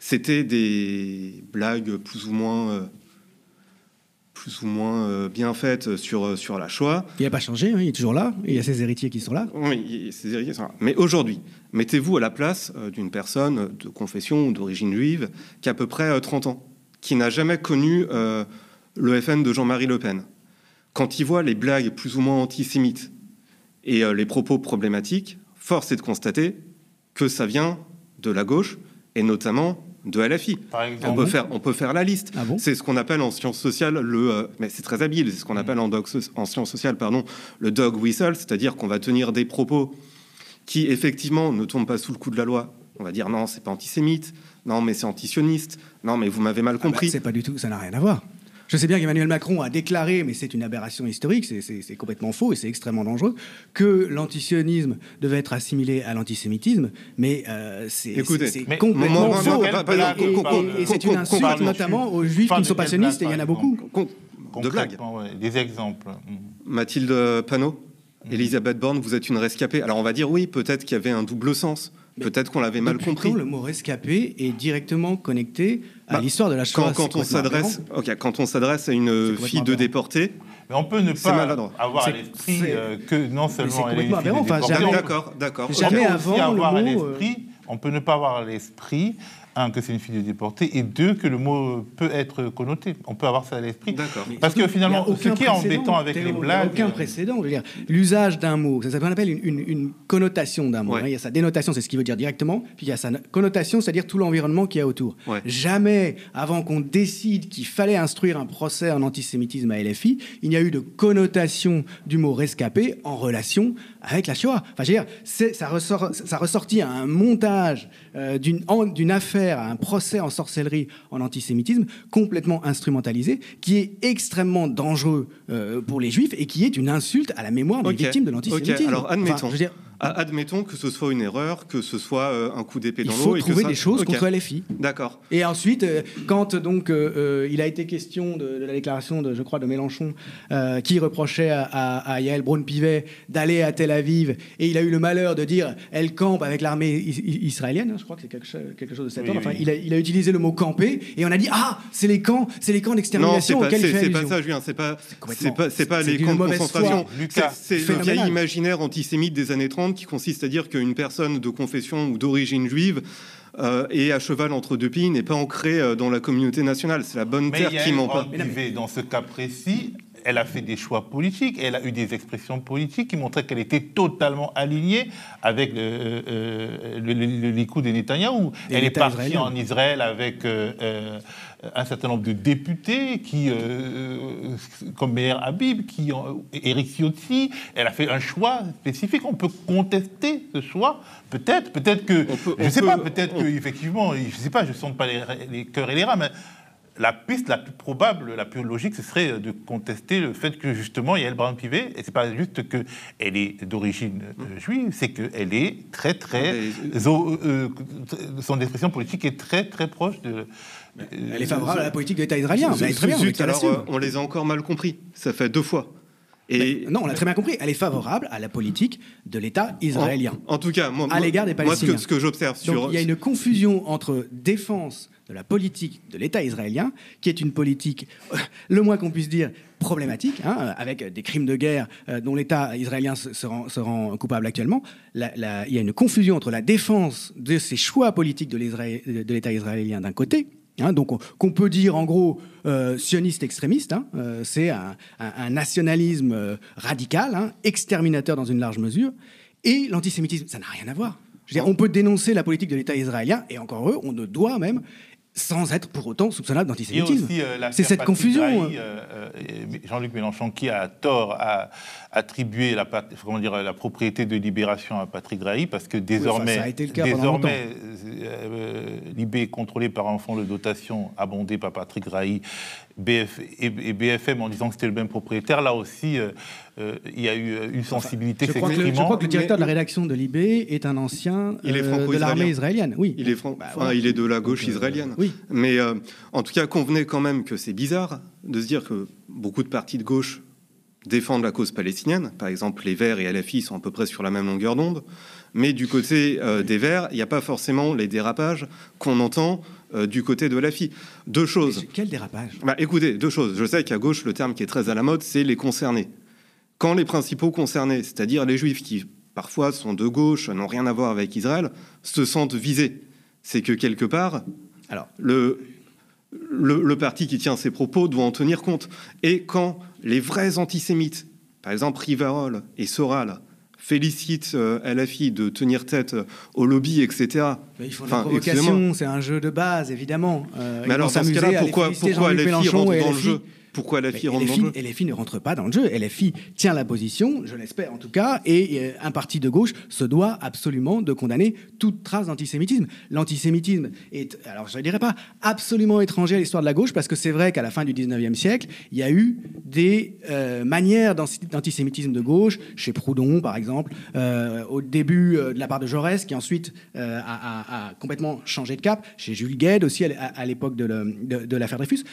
B: C'était des blagues plus ou moins, euh, plus ou moins euh, bien faites sur, euh, sur la Shoah.
F: Il n'a pas changé, hein, il est toujours là, il y a ses héritiers qui sont là.
B: Oui, c'est héritiers sont là. Mais aujourd'hui, mettez-vous à la place euh, d'une personne de confession ou d'origine juive qui a à peu près euh, 30 ans, qui n'a jamais connu euh, le FN de Jean-Marie Le Pen. Quand il voit les blagues plus ou moins antisémites et euh, les propos problématiques, force est de constater que ça vient de la gauche et notamment de
A: exemple,
B: On peut, faire, on peut faire la liste.
F: Ah bon?
B: C'est ce qu'on appelle en sciences sociales le. euh, mais c'est très habile. C'est ce qu'on appelle en, doc- en sciences sociales, pardon, le dog whistle, c'est-à-dire qu'on va tenir des propos qui effectivement ne tombent pas sous le coup de la loi. On va dire non, c'est pas antisémite. Non, mais c'est antisioniste. Non, mais vous m'avez mal
F: Ah bah,
B: compris.
F: c'est pas du tout, ça n'a rien à voir. Je sais bien qu'Emmanuel Macron a déclaré, mais c'est une aberration historique, c'est- complètement faux et c'est extrêmement dangereux, que l'antisionisme devait être assimilé à l'antisémitisme, mais euh, c'est complètement faux. Et- c'est une insulte notamment aux juifs qui ne sont pas sionistes, et il y en a beaucoup.
B: De blagues.
A: des exemples. Mm.
B: Mathilde Panot, Elisabeth Borne, vous êtes une rescapée. Alors on va dire oui, peut-être qu'il y avait un double sens. Peut-être qu'on l'avait mal compris.
F: le mot rescapé est directement connecté à
B: Bah,
F: l'histoire de la Shoah
B: quand on s'adresse, quand on s'adresse à une fille de déportée,
A: Mais on peut ne pas
B: maladroit.
A: avoir à l'esprit euh, que non seulement elle est une fille déportée,
F: jamais-
A: on peut-
B: d'accord, d'accord.
F: Jamais avant,
A: avoir à
F: euh,
A: l'esprit, on peut ne pas avoir à l'esprit, un, que c'est une fille de déportée, et deux, que le mot peut être connoté. On peut avoir ça à l'esprit. Parce que finalement, ce
F: aucun
A: qui est
F: précédent,
A: embêtant avec les
F: il y a
A: blagues,
F: Aucun
A: euh,
F: précédent. Je veux dire, l'usage d'un mot, ça s'appelle une, une, une connotation d'un mot.
B: Ouais.
F: hein. Il y a sa dénotation, c'est ce qu'il veut dire directement. Puis il y a sa connotation, c'est-à-dire tout l'environnement qu'il y a autour.
B: Ouais.
F: Jamais, avant qu'on décide qu'il fallait instruire un procès en antisémitisme à LFI, il n'y a eu de connotation du mot rescapé en relation avec la Shoah. Enfin, je veux dire, c'est- ça, ressort, ça ressortit à un montage euh, d'une affaire, à un procès en sorcellerie en antisémitisme complètement instrumentalisé, qui est extrêmement dangereux euh, pour les juifs et qui est une insulte à la mémoire des victimes de l'antisémitisme.
B: alors,
F: Enfin,
B: admettons.
F: je veux dire,
B: A- Admettons que ce soit une erreur, que ce soit euh, un coup d'épée
F: il
B: dans
F: faut
B: l'eau. et que
F: trouver
B: ça-
F: des choses
B: Ok,
F: contre LFI.
B: D'accord.
F: Et ensuite, euh, quand donc euh, il a été question de, de la déclaration de, je crois, de Mélenchon, euh, qui reprochait à, à, à Yael Braun-Pivet d'aller à Tel Aviv, et il a eu le malheur de dire elle campe avec l'armée is- is- israélienne, hein, je crois que c'est quelque, chose- quelque chose de cet
A: Oui,
F: ordre. Enfin,
A: oui.
F: il, a, il a utilisé le mot camper, et on a dit ah, c'est les camps, c'est les camps d'extermination auxquels il
B: c'est-
F: fait
B: c'est pas
F: allusion.
B: ça, Julien. C'est pas, c'est pas, c'est pas les camps de concentration. C'est le vieil imaginaire antisémite des années 30 qui consiste à dire qu'une personne de confession ou d'origine juive euh, est à cheval entre deux pays, n'est pas ancrée euh, dans la communauté nationale. C'est la bonne
A: Mais
B: terre
A: il y a
B: qui ment pas.
A: Dans ce cas précis, elle a fait des choix politiques, elle a eu des expressions politiques qui montraient qu'elle était totalement alignée avec le, euh, le, le, Likoud de Netanyahou. elle est partie en Israël avec euh, euh, un certain nombre de députés, qui, euh, comme Meir Habib, qui, Eric Ciotti. Elle a fait un choix spécifique. On peut contester ce choix, peut-être. Peut-être que, je ne sais pas, peut-être que effectivement, je ne sais pas, je ne sens pas les, les cœurs et les rats, mais la piste la plus probable, la plus logique, ce serait de contester le fait que justement il y a le Brown Pivet, et c'est pas juste qu'elle est d'origine euh, juive, c'est qu'elle est très très, euh, euh, son expression politique est très très proche de.
F: Elle est favorable à la politique de l'État israélien.
B: alors, on les a encore mal compris. Ça fait deux fois.
F: Et non, on l'a très bien compris. Elle est favorable à la politique de l'État israélien.
B: En, tout cas, moi,
F: à l'égard des Palestiniens.
B: Moi, ce que, j'observe sur.
F: il y a une confusion entre défense de la politique de l'État israélien, qui est une politique, euh, le moins qu'on puisse dire, problématique, hein, avec des crimes de guerre euh, dont l'État israélien se, rend, coupable actuellement. il y a une confusion entre la défense de ces choix politiques de l'État israélien d'un côté, hein, donc qu'on peut dire en gros euh, sioniste extrémiste, hein, c'est un, nationalisme radical, exterminateur dans une large mesure, et l'antisémitisme, ça n'a rien à voir. on peut dénoncer la politique de l'État israélien, et encore eux, on ne doit même sans être pour autant soupçonnable d'antisémitisme. Euh, c'est cette confusion. Hein.
A: Euh, euh, Jean-Luc Mélenchon qui a tort à attribuer la, comment dire, la propriété de libération à Patrick Drahi parce que désormais, désormais Libé est contrôlé par un fonds de dotation abondé par Patrick Drahi BF, et, BFM en disant que c'était le même propriétaire. Là aussi, il y a eu une sensibilité
F: je, crois que le, je crois que le directeur de la rédaction de Libé est un ancien de l'armée israélienne. Oui.
B: Il est, bah, il est de la gauche israélienne. Oui. Mais euh, en tout cas, convenez quand même que c'est bizarre de se dire que beaucoup de partis de gauche défendent la cause palestinienne. Par exemple, les Verts et LFI sont à peu près sur la même longueur d'onde. Mais du côté euh, des Verts, il n'y a pas forcément les dérapages qu'on entend euh, du côté de LFI. Deux choses.
F: quel dérapage?
B: Bah, Écoutez, deux choses. Je sais qu'à gauche, le terme qui est très à la mode, c'est les concernés. Quand les principaux concernés, c'est-à-dire les juifs qui parfois sont de gauche, n'ont rien à voir avec Israël, se sentent visés, c'est que quelque part, alors, le, le, parti qui tient ces propos doit en tenir compte. Et quand les vrais antisémites, par exemple Rivarol et Soral, félicitent euh, LFI de tenir tête au lobby, etc.
F: ils font provocation, c'est un jeu de base, évidemment.
B: Euh, Mais alors, dans ce cas-là, pourquoi, pourquoi LFI rentre dans le jeu? Pourquoi LFI rentre dans le jeu
F: LFI ne rentre pas dans le jeu. LFI tient la position, je l'espère en tout cas, et un parti de gauche se doit absolument de condamner toute trace d'antisémitisme. L'antisémitisme est, alors je ne dirais pas absolument étranger à l'histoire de la gauche, parce que c'est vrai qu'à la fin du 19e siècle, il y a eu des euh, manières d'antisémitisme de gauche, chez Proudhon par exemple, euh, au début euh, de la part de Jaurès, qui ensuite a, complètement changé de cap, chez Jules Gued aussi à, l'époque de l'affaire Dreyfus.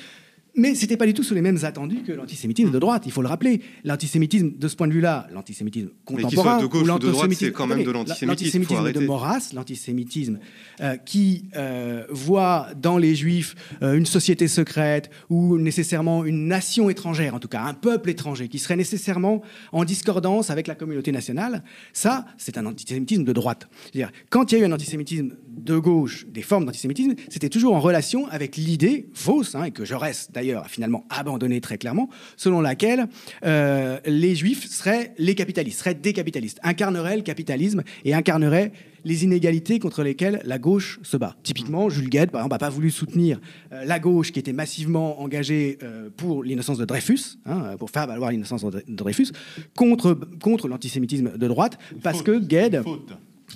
F: Mais ce n'était pas du tout sous les mêmes attendus que l'antisémitisme de droite, il faut le rappeler. L'antisémitisme, de ce point de vue-là, l'antisémitisme contemporain...
B: Mais de gauche ou, de droite, c'est quand même de l'antisémitisme.
F: L'antisémitisme de Maurras, l'antisémitisme euh, qui euh, voit dans les juifs euh, une société secrète ou nécessairement une nation étrangère, en tout cas un peuple étranger, qui serait nécessairement en discordance avec la communauté nationale, ça, c'est un antisémitisme de droite. C'est-à-dire, quand il y a eu un antisémitisme de gauche, des formes d'antisémitisme, c'était toujours en relation avec l'idée fausse, hein, et que Jaurès d'ailleurs a finalement abandonné très clairement, selon laquelle euh, les juifs seraient les capitalistes, seraient des capitalistes, incarneraient le capitalisme et incarneraient les inégalités contre lesquelles la gauche se bat. Typiquement, Jules Gued, par exemple, n'a pas voulu soutenir euh, la gauche qui était massivement engagée euh, pour l'innocence de Dreyfus, hein, pour faire valoir l'innocence de Dreyfus, contre, contre l'antisémitisme de droite, parce que Gued...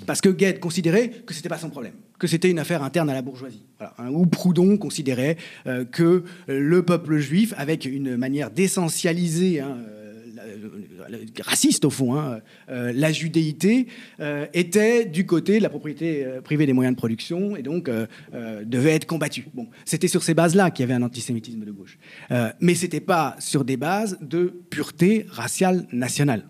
F: Parce que Gued considérait que ce n'était pas son problème, que c'était une affaire interne à la bourgeoisie. Hein, ou Proudhon considérait euh, que le peuple juif, avec une manière d'essentialiser, hein, euh, raciste au fond, hein, euh, la judéité, était du côté de la propriété privée des moyens de production et donc devait être combattue. Bon, c'était sur ces bases-là qu'il y avait un antisémitisme de gauche. mais ce n'était pas sur des bases de pureté raciale nationale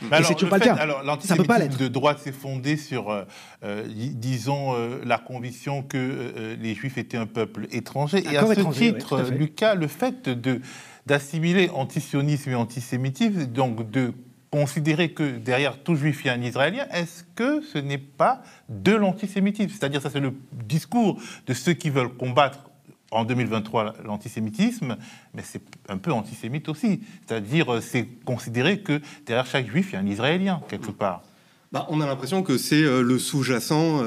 A: c'est pas le cas. Alors, l'antisémitisme de droite s'est fondé sur, euh, euh, disons, euh, la conviction que les Juifs étaient un peuple étranger. et à ce titre, Lucas, le fait de d'assimiler antisionisme et antisémitisme, donc de considérer que derrière tout juif, il y a un Israélien, est-ce que ce n'est pas de l'antisémitisme? C'est-à-dire, ça c'est le discours de ceux qui veulent combattre en 2023 l'antisémitisme, mais c'est un peu antisémite aussi. C'est-à-dire, euh, c'est considérer que derrière chaque juif, il y a un Israélien, quelque part.
B: Bah, on a l'impression que c'est euh, le sous-jacent.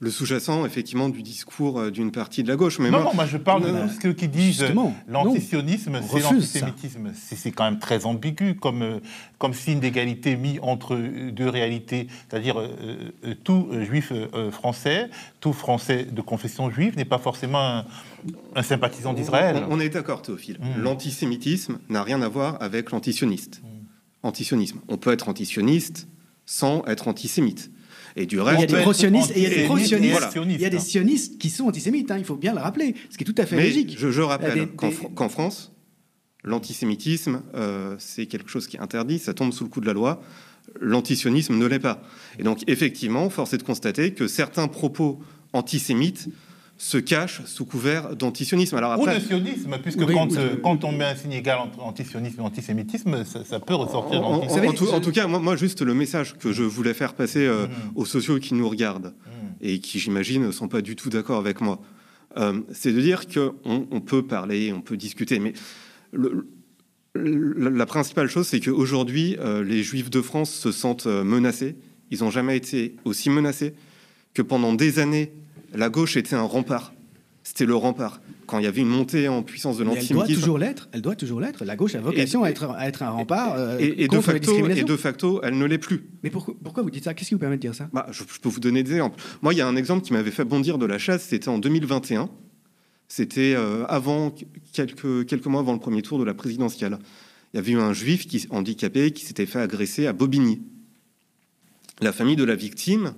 B: Euh, le sous-jacent, effectivement, du discours euh, d'une partie de la gauche. Mais
A: non,
B: moi-
A: non, moi je parle de
F: Non,
A: tous ceux qui disent
F: justement,
A: l'antisionisme, c'est l'antisémitisme. C'est quand même très ambigu comme, euh, comme signe d'égalité mis entre euh, deux réalités. C'est-à-dire, euh, euh, tout euh, juif euh, euh, français, tout français de confession juive n'est pas forcément un, un sympathisant d'Israël.
B: On, on est d'accord, Théophile.
A: Mm.
B: L'antisémitisme n'a rien à voir avec l'antisioniste. Antisionisme. On peut être antisioniste sans être antisémite. Et du
F: Il y a
B: reste,
F: des pro-sionistes et il y a des
A: antisémite et
F: pro-sionistes.
A: sioniste,
F: Il y a des
A: hein.
F: sionistes qui sont antisémites, hein, il faut bien le rappeler, ce qui est tout à fait
B: mais
F: logique.
B: je, je rappelle
F: des-
B: qu'en France, l'antisémitisme, euh, c'est quelque chose qui est interdit, ça tombe sous le coup de la loi. L'antisionisme ne l'est pas. Et donc, effectivement, force est de constater que certains propos antisémites se cachent sous couvert d'antisionisme. Alors
A: Ou
B: après,
A: de sionisme, puisque
F: Oui,
A: quand,
F: oui,
A: euh, quand on met un signe égal entre antisionisme et antisémitisme, ça, ça peut ressortir
B: En, en- en tout, en tout cas, moi, moi, juste le message que je voulais faire passer euh,
A: Mhm.
B: aux sociaux qui nous regardent et qui, j'imagine, ne sont pas du tout d'accord avec moi, euh, c'est de dire qu'on on peut parler, on peut discuter, mais le- le- la principale chose, c'est qu'aujourd'hui, euh, les Juifs de France se sentent menacés. Ils n'ont jamais été aussi menacés que pendant des années, la gauche était un rempart. C'était le rempart. Quand il y avait une montée en puissance de
F: Mais elle doit
B: l'antisémitisme,
F: toujours l'être. Elle doit toujours l'être. La gauche a vocation à, être, à être un rempart euh,
B: et, et de facto, et
F: discrimination.
B: de facto, elle ne l'est plus.
F: Mais pourquoi, pourquoi vous dites ça? Qu'est-ce qui vous permet de dire ça?
B: Bah, je, je peux vous donner des exemples. Moi, il y a un exemple qui m'avait fait bondir de la chasse. C'était en 2021. C'était euh, avant quelques, quelques mois avant le premier tour de la présidentielle. Il y avait eu un juif qui, handicapé qui s'était fait agresser à Bobigny. La famille de la victime,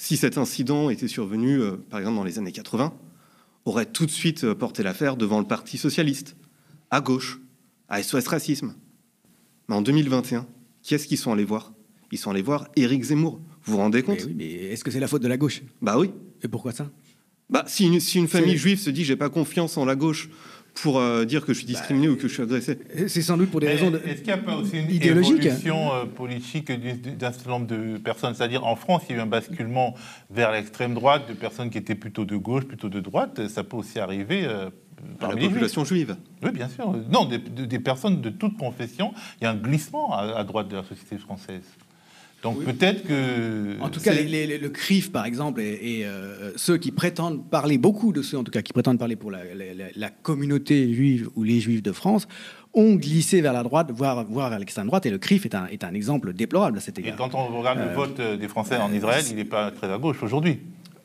B: si cet incident était survenu, euh, par exemple, dans les années 80, aurait tout de suite euh, porté l'affaire devant le Parti socialiste, à gauche, à SOS Racisme. Mais en 2021, qui est-ce qu'ils sont allés voir? Ils sont allés voir Éric Zemmour. Vous vous rendez compte?
F: Mais, oui, mais est-ce que c'est la faute de la gauche?
B: Bah oui.
F: Et pourquoi ça?
B: Bah, si, une, si une famille juive se dit j'ai pas confiance en la gauche pour euh, dire que je suis discriminé ou que je suis agressé,
F: C'est sans doute pour des
A: Mais
F: raisons de...
A: Est-ce qu'il n'y a pas aussi une évolution euh, politique du- du- d'un certain nombre de personnes? C'est-à-dire, en France, il y a eu un basculement vers l'extrême droite de personnes qui étaient plutôt de gauche, plutôt de droite. Ça peut aussi arriver euh,
B: à la
A: parmi les Juifs.
B: population juive.
A: Oui, bien sûr. Non, des, de- des personnes de toute confession. Il y a un glissement à, à droite de la société française. Donc peut-être que...
F: En tout cas,
B: C'est-
F: les- les- le CRIF, par exemple, et, et, euh, ceux qui prétendent parler, beaucoup de ceux en tout cas qui prétendent parler pour la, la- la- la communauté juive ou les juifs de France, ont glissé vers la droite, voire, voire vers l'extrême droite, et le CRIF est un, est un exemple déplorable à cet
A: Et
F: égard.
A: quand on regarde le vote euh, des Français en Israël, il n'est pas très à gauche aujourd'hui.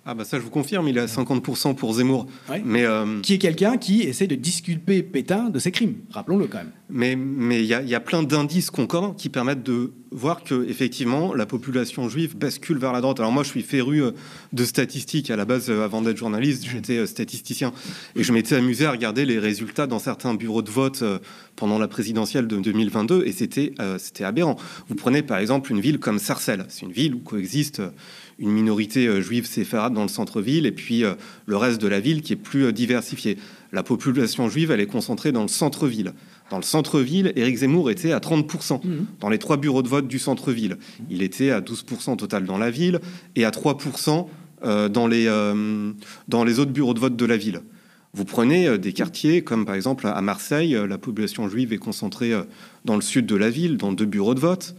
B: Ah bah ça je vous confirme, il est à 50% pour Zemmour.
F: Ouais.
B: Mais euh,
F: Qui est quelqu'un qui essaie de disculper Pétain de ses crimes, rappelons-le quand même.
B: mais mais il y, a- y a plein d'indices concordants qui permettent de voir que effectivement la population juive bascule vers la droite. Alors moi je suis féru euh, de statistiques à la base euh, avant d'être journaliste, j'étais statisticien et je m'étais amusé à regarder les résultats dans certains bureaux de vote pendant la présidentielle de 2022 et c'était euh, c'était aberrant. Vous prenez par exemple une ville comme Sarcelles, c'est une ville où coexiste euh, une minorité euh, juive séfarade dans le centre-ville et puis euh, le reste de la ville qui est plus euh, diversifié. La population juive, elle est concentrée dans le centre-ville. Dans le centre-ville, Éric Zemmour était à 30% dans les trois bureaux de vote du centre-ville. Il était à 12% total dans la ville et à 3% euh, dans, les, dans les autres bureaux de vote de la ville. Vous prenez des quartiers comme par exemple à Marseille, la population juive est concentrée dans le sud de la ville, dans deux bureaux de vote.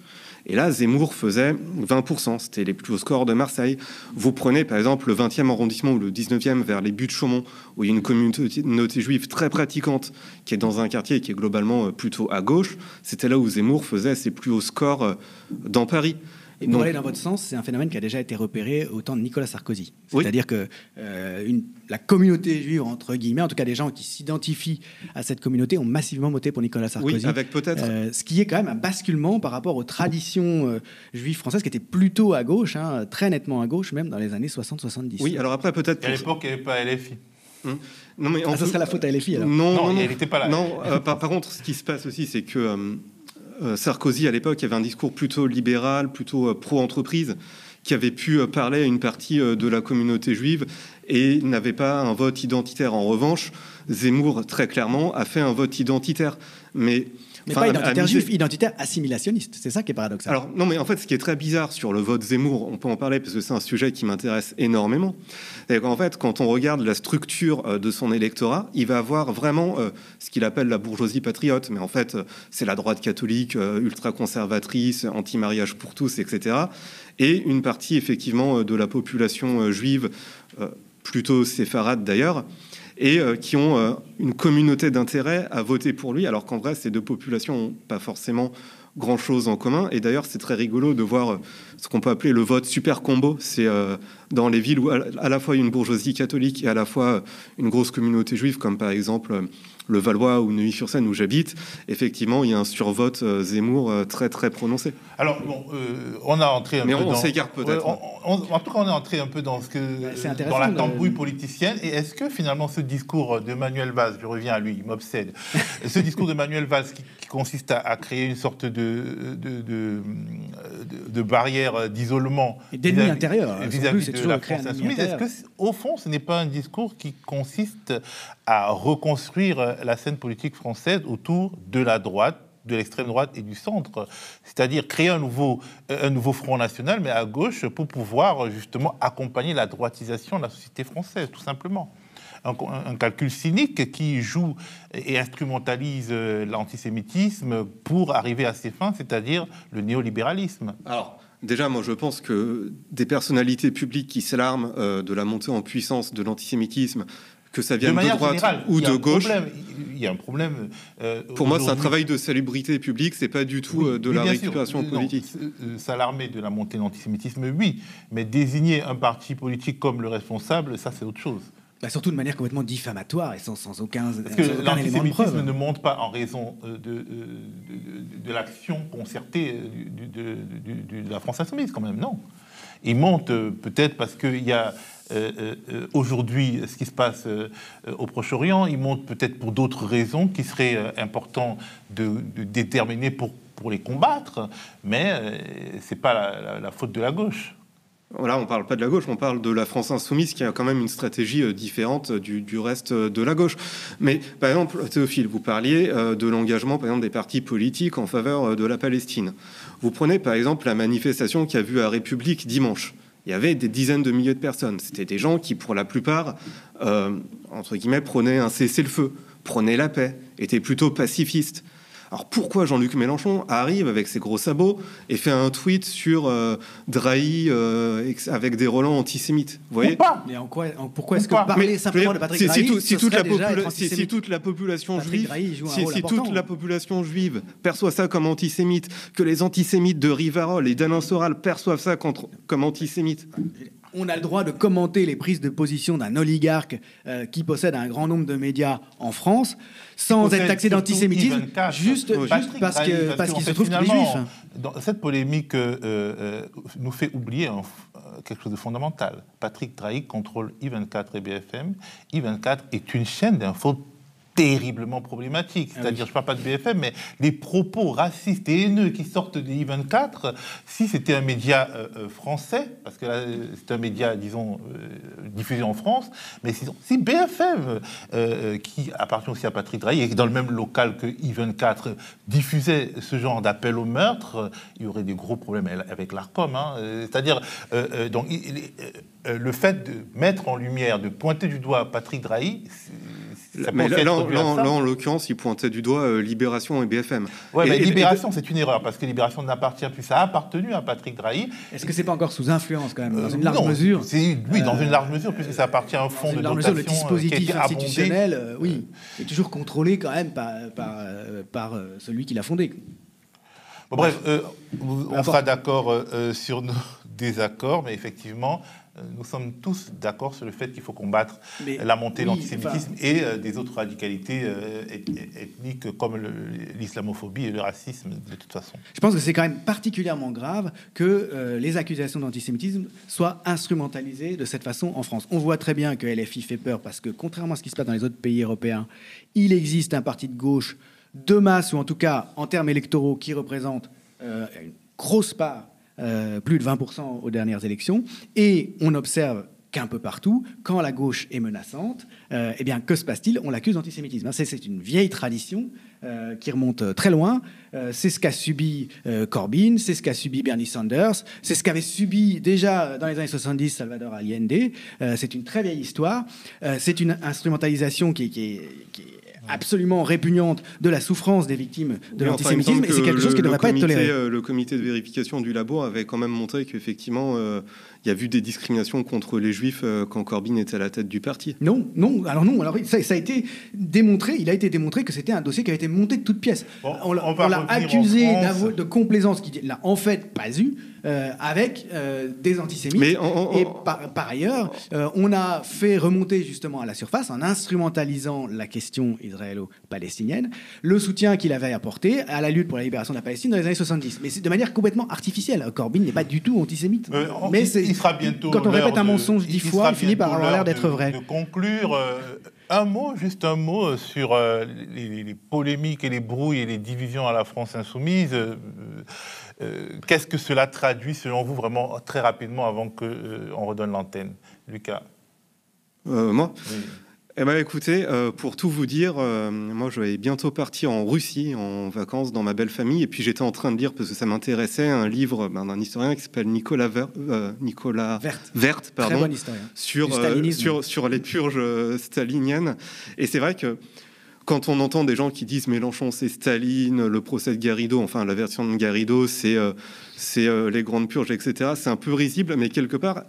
B: Et là, Zemmour faisait 20%, c'était les plus hauts scores de Marseille. Vous prenez par exemple le 20e arrondissement ou le 19e vers les buttes de Chaumont, où il y a une communauté juive très pratiquante qui est dans un quartier qui est globalement euh, plutôt à gauche. C'était là où Zemmour faisait ses plus hauts scores euh, dans Paris.
F: Et pour
B: Donc-
F: aller dans votre sens, c'est un phénomène qui a déjà été repéré au temps de Nicolas Sarkozy.
B: Oui.
F: C'est-à-dire que euh, une- la communauté juive, entre guillemets, en tout cas des gens qui s'identifient à cette communauté, ont massivement voté pour Nicolas Sarkozy.
B: Oui, avec peut-être
F: Euh, ce qui est quand même un basculement par rapport aux traditions euh, juives françaises qui étaient plutôt à gauche, hein, très nettement à gauche, même dans les années 60-70.
B: Oui, alors après peut-être.
A: À l'époque, il n'y avait pas LFI.
B: Non mais en
F: Ah, ça serait la faute à LFI alors.
B: Non,
A: Non,
B: non,
A: il était pas là.
B: Non, euh, par, par contre, ce qui se passe aussi, c'est que Sarkozy, à l'époque, avait un discours plutôt libéral, plutôt euh, pro-entreprise, qui avait pu euh, parler à une partie euh, de la communauté juive et n'avait pas un vote identitaire. En revanche, Zemmour, très clairement, a fait un vote identitaire. Mais
F: Mais
B: Enfin,
F: pas identitaire juif, identitaire assimilationniste. C'est ça qui est paradoxal.
B: Alors non, mais en fait, ce qui est très bizarre sur le vote Zemmour, on peut en parler parce que c'est un sujet qui m'intéresse énormément. C'est qu'en fait, quand on regarde la structure euh, de son électorat, il va avoir vraiment euh, ce qu'il appelle la bourgeoisie patriote, mais en fait, euh, c'est la droite catholique euh, ultra conservatrice, anti-mariage pour tous, etc. Et une partie effectivement de la population juive, euh, plutôt séfarade d'ailleurs. Et euh, qui ont euh, une communauté d'intérêt à voter pour lui, alors qu'en vrai, ces deux populations n'ont pas forcément grand-chose en commun. Et d'ailleurs, c'est très rigolo de voir euh, ce qu'on peut appeler le vote super combo. C'est dans les villes où à la fois une bourgeoisie catholique et à la fois une grosse communauté juive, comme par exemple le Valois ou Neuilly-sur-Seine où j'habite. Effectivement, il y a un survote euh, Zemmour euh, très très prononcé.
A: Alors, bon, euh, on a entré un
B: Mais
A: peu
B: on
A: dans...
B: s'égare peut-être.
A: Ouais, on- en tout cas, on est entré un peu dans, ce que, dans la
F: le-
A: tambouille politicienne. Et est-ce que finalement ce discours de Manuel Valls, je reviens à lui, il m'obsède, ce discours de Manuel Valls qui, qui consiste à, à créer une sorte de, de, de, de- de barrière d'isolement
F: Et d'ennemi
A: vis-à-vis-
F: intérieur.
A: Vis-à-vis
F: c'est
A: de la France insoumise, est-ce que au fond, ce n'est pas un discours qui consiste à reconstruire la scène politique française autour de la droite, de l'extrême droite et du centre, c'est-à-dire créer un nouveau, un nouveau front national, mais à gauche, pour pouvoir justement accompagner la droitisation de la société française, tout simplement. Un, calcul cynique qui joue et instrumentalise euh, l'antisémitisme pour arriver à ses fins, c'est-à-dire le néolibéralisme.
B: Alors, déjà, moi, je pense que des personnalités publiques qui s'alarment euh, de la montée en puissance de l'antisémitisme, que ça
A: De
B: vienne de,
A: manière
B: droite
A: générale,
B: ou
A: il y a
B: de
A: un
B: gauche,
A: problème. Il y a un problème. euh,
B: pour moi, c'est un travail de salubrité publique, c'est pas du tout
A: Oui,
B: euh, de la
A: sûr.
B: récupération
A: Euh,
B: politique.
A: euh, S'alarmer de la montée de l'antisémitisme, oui, mais désigner un parti politique comme le responsable, ça c'est autre chose.
F: Bah, surtout de manière complètement diffamatoire et sans, sans aucun,
A: Parce que
F: de
A: l'antisémitisme ne monte pas en raison euh, de, euh, de, de- de l'action concertée euh, de, de la France insoumise, quand même, non. Il monte euh, peut-être parce qu'il y a euh, euh, euh, aujourd'hui ce qui se passe euh, euh, au Proche-Orient, il monte peut-être pour d'autres raisons qui seraient euh, importantes de, déterminer pour, les combattre, mais euh, c'est pas la, la- la faute de la gauche.
B: Là, on parle pas de la gauche, on parle de la France insoumise qui a quand même une stratégie euh, différente du, reste euh, de la gauche. Mais par exemple, Théophile, vous parliez euh, de l'engagement, par exemple, des partis politiques en faveur euh, de la Palestine. Vous prenez par exemple la manifestation qui a vu à République dimanche. Il y avait des dizaines de milliers de personnes. C'était des gens qui, pour la plupart, euh, entre guillemets, prenaient un cessez-le-feu, prenaient la paix, étaient plutôt pacifistes. Alors pourquoi Jean-Luc Mélenchon arrive avec ses gros sabots et fait un tweet sur euh, Drahi euh, avec des relents antisémites Vous voyez
A: pas
F: Mais en quoi, en- pourquoi est-ce que parler
B: Mais,
F: simplement de Patrick Drahi,
B: tout- si toute la si- si toute la population
F: Patrick
B: juive, si, toute la population juive perçoit ça comme antisémite, que les antisémites de Rivarol et d'Alain Soral perçoivent ça contre- comme antisémite,
F: On a le droit de commenter les prises de position d'un oligarque euh, qui possède un grand nombre de médias en France sans être taxé d'antisémitisme
A: I24.
F: juste,
A: Oui.
F: juste
A: Patrick
F: parce qu'il se trouve qu'il est juif.
A: Dans cette polémique euh, euh, nous fait oublier un- quelque chose de fondamental. Patrick Drahi contrôle I24 et BFM. I24 est une chaîne d'infos terriblement problématique.
F: Ah
A: C'est-à-dire, je ne parle pas de BFM, mais les propos racistes et haineux qui sortent de I24, si c'était un média euh, euh, français, parce que là, euh, c'est un média, disons, euh, diffusé en France, mais si, si BFM, euh, qui appartient aussi à Patrick Drahi, et dans le même local que I24, diffusait ce genre d'appel au meurtre, il y aurait des gros problèmes avec l'ARCOM. hein. C'est-à-dire, donc, il- il est- le fait de mettre en lumière, de pointer du doigt Patrick Drahi, ça
B: mais là, en-
A: réduit à
B: là, en-
A: ça.
B: là, en l'occurrence, il pointait du doigt euh, Libération et BFM.
A: Ouais,
B: Et-
A: mais
B: et- et-
A: Libération, c'est une erreur, parce que Libération n'appartient plus. Ça a appartenu à Patrick Drahi.
F: Est-ce que c'est pas encore sous influence quand même, dans
A: Euh,
F: une large
A: non,
F: mesure
A: Oui, dans
F: Euh,
A: une large mesure, puisque ça appartient à un fonds
F: Dans
A: de
F: une large
A: dotation
F: mesure, le
A: euh,
F: dispositif institutionnel, euh, oui, est toujours contrôlé quand même par, par, euh, par euh, celui qui l'a fondé.
A: Bon, bref, euh, on sera d'accord euh, euh, sur nos désaccords, mais effectivement, euh, nous sommes tous d'accord sur le fait qu'il faut combattre
F: Mais
A: la montée de
F: oui,
A: l'antisémitisme et euh, des autres radicalités euh, eth- ethniques comme l'islamophobie et le racisme, de toute façon.
F: Je pense que c'est quand même particulièrement grave que euh, les accusations d'antisémitisme soient instrumentalisées de cette façon en France. On voit très bien que LFI fait peur parce que, contrairement à ce qui se passe dans les autres pays européens, il existe un parti de gauche de masse, ou en tout cas en termes électoraux, qui représente euh, une grosse part, euh, plus de 20% aux dernières élections. Et on observe qu'un peu partout, quand la gauche est menaçante, euh, eh bien, que se passe-t-il? On l'accuse d'antisémitisme. C'est une vieille tradition euh, qui remonte très loin. c'est ce qu'a subi Corbyn, c'est ce qu'a subi Bernie Sanders, c'est ce qu'avait subi déjà dans les années 70 Salvador Allende. c'est une très vieille histoire. c'est une instrumentalisation qui, qui est absolument répugnante de la souffrance des victimes de l'antisémitisme, et c'est quelque chose qui ne devrait pas être toléré.
B: Euh, le comité de vérification du labo avait quand même montré qu'effectivement, euh, il y a vu des discriminations contre les juifs euh, quand Corbyn était à la tête du parti.
F: Non, non, alors non, alors ça, a été démontré, il a été démontré que c'était un dossier qui avait été monté de toutes pièces. on, l'a accusé de complaisance qu'il n'a en fait pas eu. Euh, avec euh, des antisémites. Mais Et par, ailleurs, euh, on a fait remonter justement à la surface, en instrumentalisant la question israélo-palestinienne, le soutien qu'il avait apporté à la lutte pour la libération de la Palestine dans les années 70. Mais c'est de manière complètement artificielle. Corbyn n'est pas du tout antisémite.
A: mais il sera bientôt
F: quand on répète un mensonge dix fois, il finit par avoir l'air d'être vrai.
A: De conclure. Un mot, juste un mot sur les, polémiques et les brouilles et les divisions à la France insoumise. Euh, qu'est-ce que cela traduit, selon vous, vraiment très rapidement, avant qu'on euh, on redonne l'antenne Lucas?
B: Euh, Moi? Eh bien, écoutez, pour tout vous dire, moi, je vais bientôt partir en Russie, en vacances, dans ma belle famille. Et puis, j'étais en train de lire, parce que ça m'intéressait, un livre ben, d'un historien qui s'appelle Nicolas, Nicolas Vert, pardon, sur, sur, sur les purges staliniennes. Et c'est vrai que quand on entend des gens qui disent Mélenchon c'est Staline, le procès de Garrido, enfin la version de Garrido c'est euh, euh, les grandes purges, etc., c'est un peu risible, mais quelque part,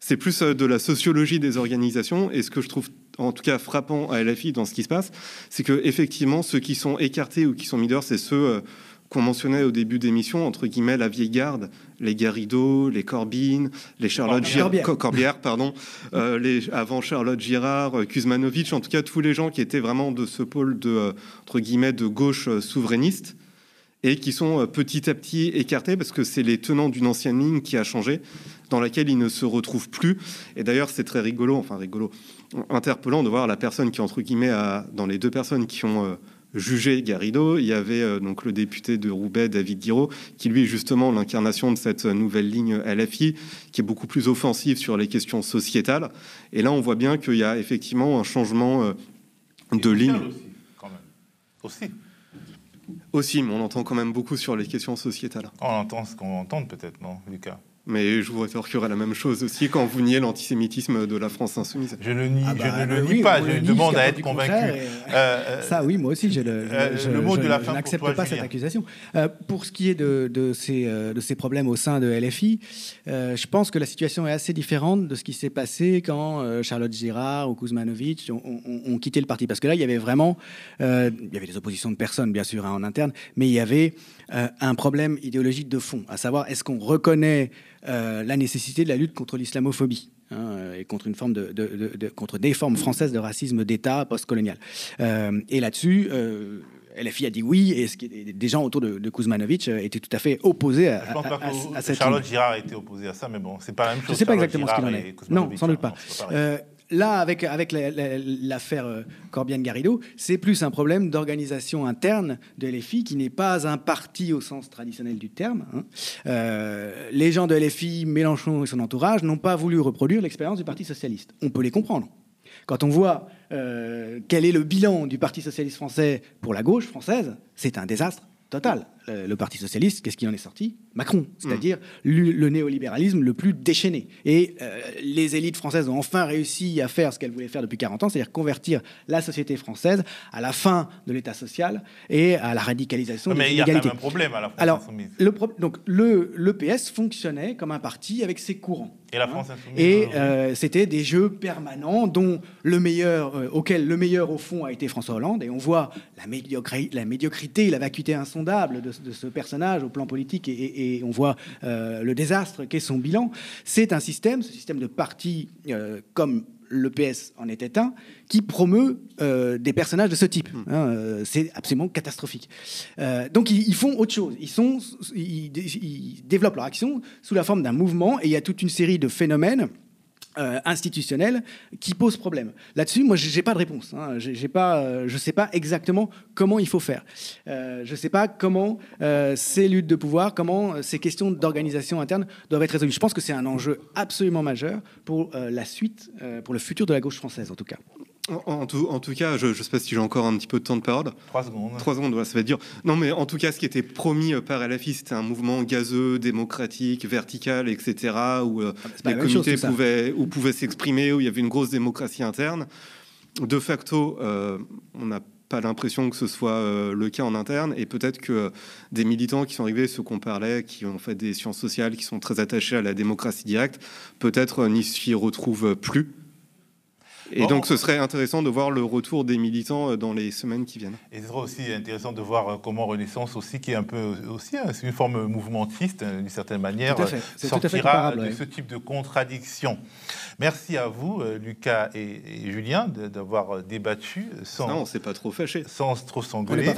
B: c'est plus euh, de la sociologie des organisations. Et ce que je trouve en tout cas frappant à LFI dans ce qui se passe, c'est que effectivement ceux qui sont écartés ou qui sont mis dehors, c'est ceux qu'on mentionnait au début d'émission, entre guillemets, la vieille garde, les Garrido, les Corbyn, les Charlotte Girard, Corbière, pardon, euh, les, avant Charlotte Girard, euh, Kuzmanovic, en tout cas tous les gens qui étaient vraiment de ce pôle de, euh, entre guillemets, de gauche souverainiste et qui sont petit à petit écartés parce que c'est les tenants d'une ancienne ligne qui a changé, dans laquelle ils ne se retrouvent plus. Et d'ailleurs, c'est très rigolo, enfin rigolo, interpellant de voir la personne qui, entre guillemets, a, dans les deux personnes qui ont jugé Garrido. Il y avait euh, donc le député de Roubaix, David Guiraud, qui lui est justement l'incarnation de cette nouvelle ligne LFI, qui est beaucoup plus offensive sur les questions sociétales. Et là, on voit bien qu'il y a effectivement un changement euh, de ligne.
A: Aussi, quand même. Aussi.
B: Aussi, mais on entend quand même beaucoup sur les questions sociétales.
A: On entend ce qu'on entend peut-être, non, Lucas?
B: Mais je vous rétorquerai la même chose aussi quand vous niez l'antisémitisme de la France insoumise.
A: Je ne nie, ah je ne le nie pas, je demande à être convaincu. Euh,
F: euh, ça, oui, moi aussi, je, le,
A: euh, mot de la fin
F: je n'accepte pas cette accusation. pour ce qui est de, de, ces, de ces problèmes au sein de LFI, je pense que la situation est assez différente de ce qui s'est passé quand Charlotte Girard ou Kuzmanovic ont, quitté le parti. Parce que là, il y avait vraiment, il y avait des oppositions de personnes, bien sûr, hein, en interne, mais il y avait un problème idéologique de fond, à savoir est-ce qu'on reconnaît euh, la nécessité de la lutte contre l'islamophobie. Hein, et contre une forme de, contre des formes françaises de racisme d'État postcolonial. Euh, et là-dessus, euh, LFI a dit oui, et ce qui, des gens autour de, Kuzmanovic étaient tout à fait opposés à,
A: à, cette Charlotte Girard était opposée à ça, mais bon, c'est pas la même chose.
F: Je ne sais pas exactement ce qu'il en est. Non, sans doute pas. Là, avec, l'affaire euh, Corbiane-Garrido, c'est plus un problème d'organisation interne de LFI qui n'est pas un parti au sens traditionnel du terme. Hein. Euh, les gens de LFI, Mélenchon et son entourage, n'ont pas voulu reproduire l'expérience du Parti socialiste. On peut les comprendre. Quand on voit euh, quel est le bilan du Parti socialiste français pour la gauche française, c'est un désastre total. Le Parti socialiste, qu'est-ce qui en est sorti Macron, c'est-à-dire le, néolibéralisme le plus déchaîné. Et euh, les élites françaises ont enfin réussi à faire ce qu'elles voulaient faire depuis 40 ans, c'est-à-dire convertir la société française à la fin de l'État social et à la radicalisation
A: Mais il y a quand même un problème à la France
F: Alors, Le donc le, le PS fonctionnait comme un parti avec ses courants.
A: Et la France insoumise
F: Et euh, c'était des jeux permanents dont le meilleur, euh, auquel le meilleur au fond a été François Hollande. Et on voit la, médiocrité, la médiocrité, la vacuité insondable de, ce personnage au plan politique et et on voit euh, le désastre qu'est son bilan. C'est un système, ce système de parti euh, comme le PS en était un, qui promeut euh, des personnages de ce type. Hmm. Hein, c'est absolument catastrophique. donc ils, font autre chose. Ils, sont, ils, développent leur action sous la forme d'un mouvement et il y a toute une série de phénomènes euh, institutionnel qui pose problème. Là-dessus, moi, j'ai pas de réponse. Hein. J'ai pas, euh, je sais pas exactement comment il faut faire. Euh, je sais pas comment euh, ces luttes de pouvoir, comment ces questions d'organisation interne doivent être résolues. Je pense que c'est un enjeu absolument majeur pour la suite, pour le futur de la gauche française, en tout cas.
B: En, tout, en, tout, cas, je ne sais pas si j'ai encore un petit peu de temps de parole.
A: Trois secondes.
B: Trois secondes, ça va dire. Non, mais en tout cas, ce qui était promis euh, par LFI, c'était un mouvement gazeux, démocratique, vertical, etc., où euh, ah, les comités pouvaient, où pouvaient s'exprimer, où il y avait une grosse démocratie interne. De facto, euh, on n'a pas l'impression que ce soit le cas en interne, et peut-être que des militants qui sont arrivés, ceux qu'on parlait, qui ont fait des sciences sociales, qui sont très attachés à la démocratie directe, peut-être n'y s'y retrouvent plus. Et donc, ce serait intéressant de voir le retour des militants euh, dans les semaines qui viennent.
A: Et ce sera aussi intéressant de voir euh, comment Renaissance aussi, qui est un peu aussi c'est une forme mouvementiste euh, d'une certaine manière, sortira de ce type de contradiction. Merci à vous, Lucas et, Julien, d'avoir débattu sans.
B: Non, on s'est pas trop fâché.
A: Sans trop s'engueuler.